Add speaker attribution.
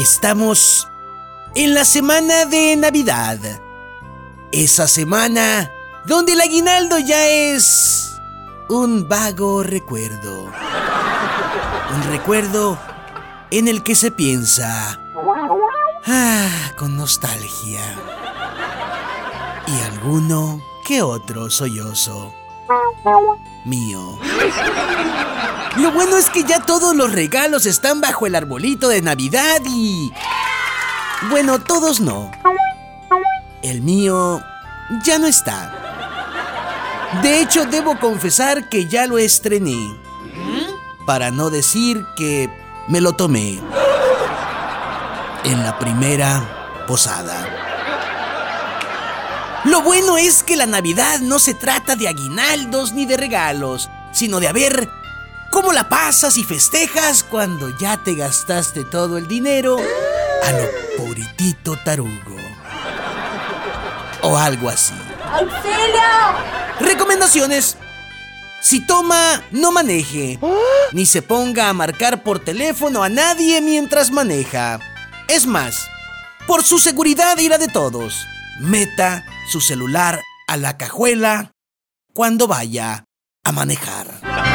Speaker 1: Estamos en la semana de Navidad. Esa semana donde el aguinaldo ya es un vago recuerdo. Un recuerdo en el que se piensa, ah, con nostalgia. Y alguno que otro sollozo. Mío. Lo bueno es que ya todos los regalos están bajo el arbolito de Navidad y... Bueno, todos no. El mío ya no está. De hecho, debo confesar que ya lo estrené. Para no decir que me lo tomé. En la primera posada. Lo bueno es que la Navidad no se trata de aguinaldos ni de regalos, sino de a ver cómo la pasas y festejas cuando ya te gastaste todo el dinero a lo pobritito tarugo. O algo así.
Speaker 2: ¡Auxilio!
Speaker 1: Recomendaciones. Si toma, no maneje. Ni se ponga a marcar por teléfono a nadie mientras maneja. Es más, por su seguridad y la de todos, meta su celular a la cajuela cuando vaya a manejar.